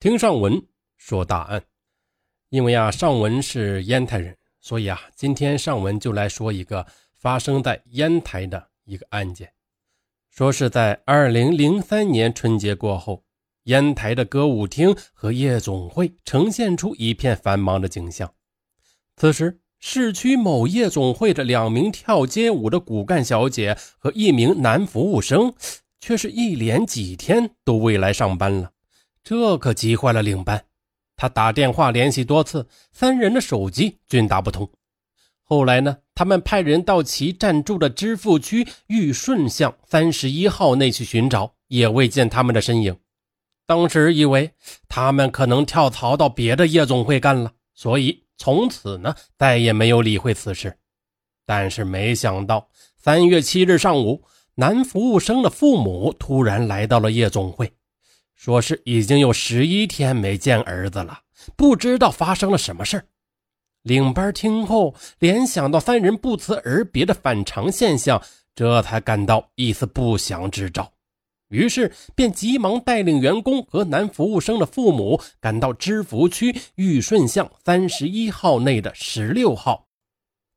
听上文说大案，因为啊，上文是烟台人，所以啊，今天上文就来说一个发生在烟台的一个案件。说是在二零零三年春节过后，烟台的歌舞厅和夜总会呈现出一片繁忙的景象。此时，市区某夜总会的两名跳街舞的骨干小姐和一名男服务生，却是一连几天都未来上班了。这可急坏了领班，他打电话联系多次，三人的手机均打不通。后来呢，他们派人到其暂住的支付区玉顺巷三十一号内去寻找，也未见他们的身影。当时以为他们可能跳槽到别的夜总会干了，所以从此呢再也没有理会此事。但是没想到，三月七日上午，男服务生的父母突然来到了夜总会。说是已经有十一天没见儿子了，不知道发生了什么事领班听后联想到三人不辞而别的反常现象，这才感到一丝不祥之兆，于是便急忙带领员工和男服务生的父母赶到知福区玉顺巷三十一号内的十六号。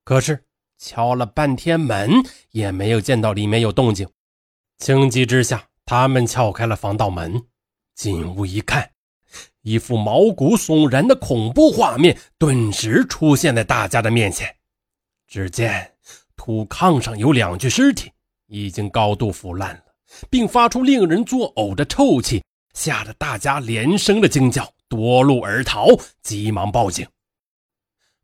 可是敲了半天门也没有见到里面有动静，情急之下，他们撬开了防盗门。进屋一看，一副毛骨悚然的恐怖画面顿时出现在大家的面前。只见土炕上有两具尸体，已经高度腐烂了，并发出令人作呕的臭气，吓得大家连声的惊叫，夺路而逃，急忙报警。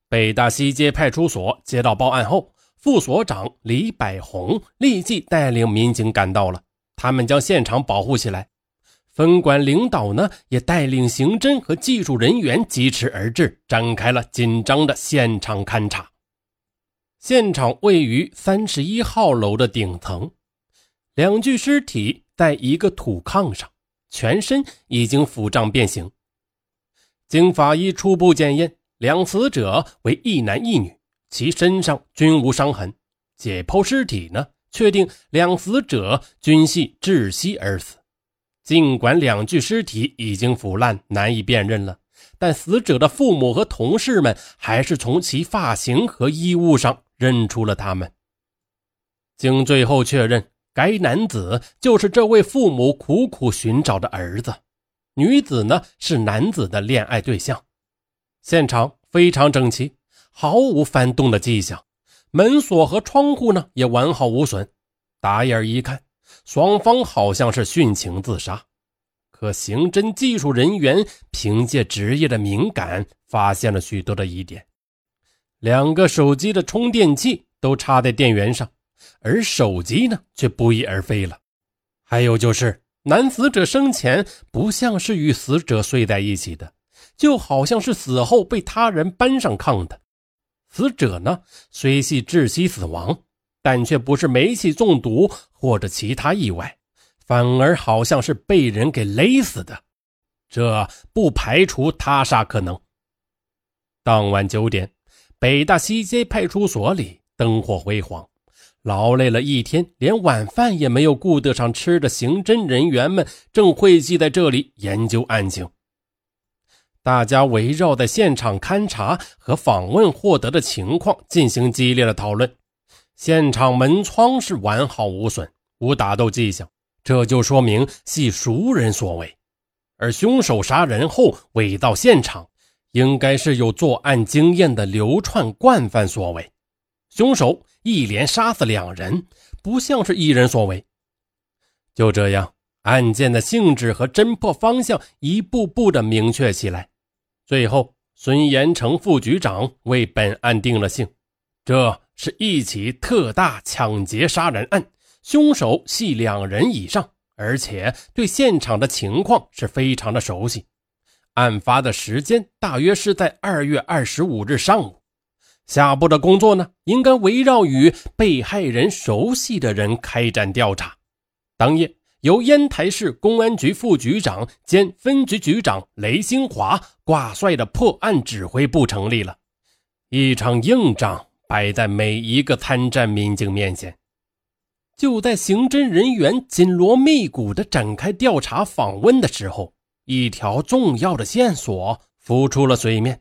北大西街派出所接到报案后，副所长李百红立即带领民警赶到了，他们将现场保护起来。分管领导呢，也带领刑侦和技术人员疾驰而至，展开了紧张的现场勘查。现场位于三十一号楼的顶层，两具尸体在一个土炕上，全身已经腐胀变形。经法医初步检验，两死者为一男一女，其身上均无伤痕。解剖尸体呢，确定两死者均系窒息而死。尽管两具尸体已经腐烂，难以辨认了，但死者的父母和同事们还是从其发型和衣物上认出了他们。经最后确认，该男子就是这位父母苦苦寻找的儿子，女子呢是男子的恋爱对象。现场非常整齐，毫无翻动的迹象，门锁和窗户呢也完好无损。打眼一看。双方好像是殉情自杀，可刑侦技术人员凭借职业的敏感，发现了许多的疑点。两个手机的充电器都插在电源上，而手机呢却不翼而飞了。还有就是，男死者生前不像是与死者睡在一起的，就好像是死后被他人搬上炕的。死者呢虽系窒息死亡。但却不是煤气中毒或者其他意外，反而好像是被人给勒死的，这不排除他杀可能。当晚九点，北大西街派出所里灯火辉煌，劳累了一天，连晚饭也没有顾得上吃的刑侦人员们正汇集在这里研究案情。大家围绕在现场勘查和访问获得的情况进行激烈的讨论。现场门窗是完好无损，无打斗迹象，这就说明系熟人所为。而凶手杀人后伪造现场，应该是有作案经验的流窜惯犯所为。凶手一连杀死两人，不像是一人所为。就这样，案件的性质和侦破方向一步步的明确起来。最后，孙延成副局长为本案定了性。这。是一起特大抢劫杀人案，凶手系两人以上，而且对现场的情况是非常的熟悉。案发的时间大约是在二月二十五日上午。下步的工作呢，应该围绕与被害人熟悉的人开展调查。当夜，由烟台市公安局副局长兼分局局长雷兴华挂帅的破案指挥部成立了，一场硬仗。摆在每一个参战民警面前。就在刑侦人员紧锣密鼓地展开调查访问的时候，一条重要的线索浮出了水面。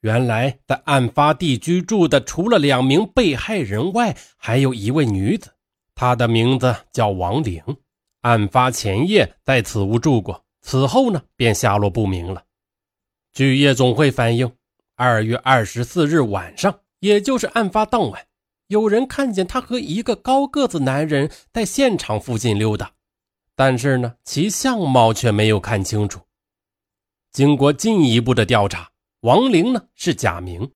原来，在案发地居住的除了两名被害人外，还有一位女子，她的名字叫王玲。案发前夜在此屋住过，此后呢便下落不明了。据夜总会反映，二月二十四日晚上，也就是案发当晚，有人看见她和一个高个子男人在现场附近溜达，但是呢，其相貌却没有看清楚。经过进一步的调查。王玲呢是假名，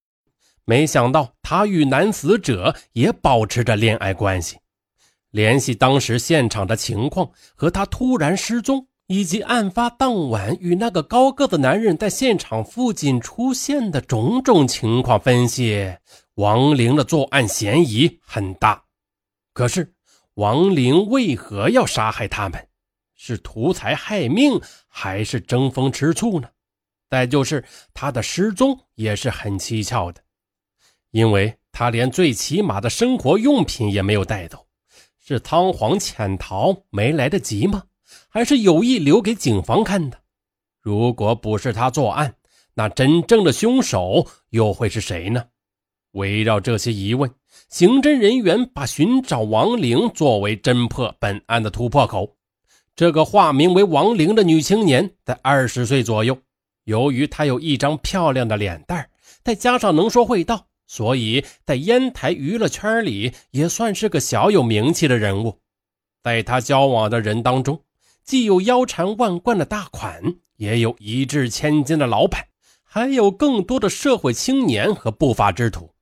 没想到她与男死者也保持着恋爱关系。联系当时现场的情况和他突然失踪，以及案发当晚与那个高个子男人在现场附近出现的种种情况分析，王玲的作案嫌疑很大。可是，王玲为何要杀害他们？是图财害命，还是争风吃醋呢？再就是他的失踪也是很蹊跷的，因为他连最起码的生活用品也没有带走，是仓皇潜逃没来得及吗？还是有意留给警方看的？如果不是他作案，那真正的凶手又会是谁呢？围绕这些疑问，刑侦人员把寻找王玲作为侦破本案的突破口。这个化名为王玲的女青年在二十岁左右。由于她有一张漂亮的脸蛋再加上能说会道，所以在烟台娱乐圈里也算是个小有名气的人物。在她交往的人当中，既有腰缠万贯的大款，也有一掷千金的老板，还有更多的社会青年和不法之徒。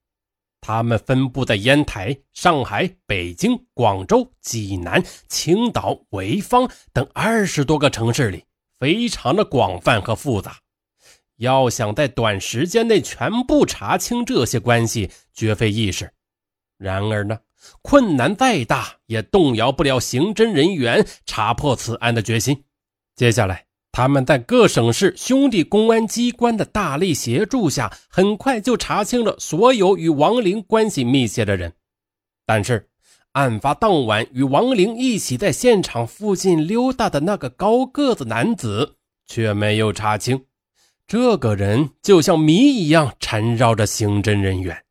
他们分布在烟台、上海、北京、广州、济南、青岛、潍坊等二十多个城市里，非常的广泛和复杂。要想在短时间内全部查清这些关系，绝非易事。然而呢，困难再大，也动摇不了刑侦人员查破此案的决心。接下来，他们在各省市兄弟公安机关的大力协助下，很快就查清了所有与王玲关系密切的人。但是，案发当晚与王玲一起在现场附近溜达的那个高个子男子，却没有查清。这个人就像谜一样缠绕着刑侦人员。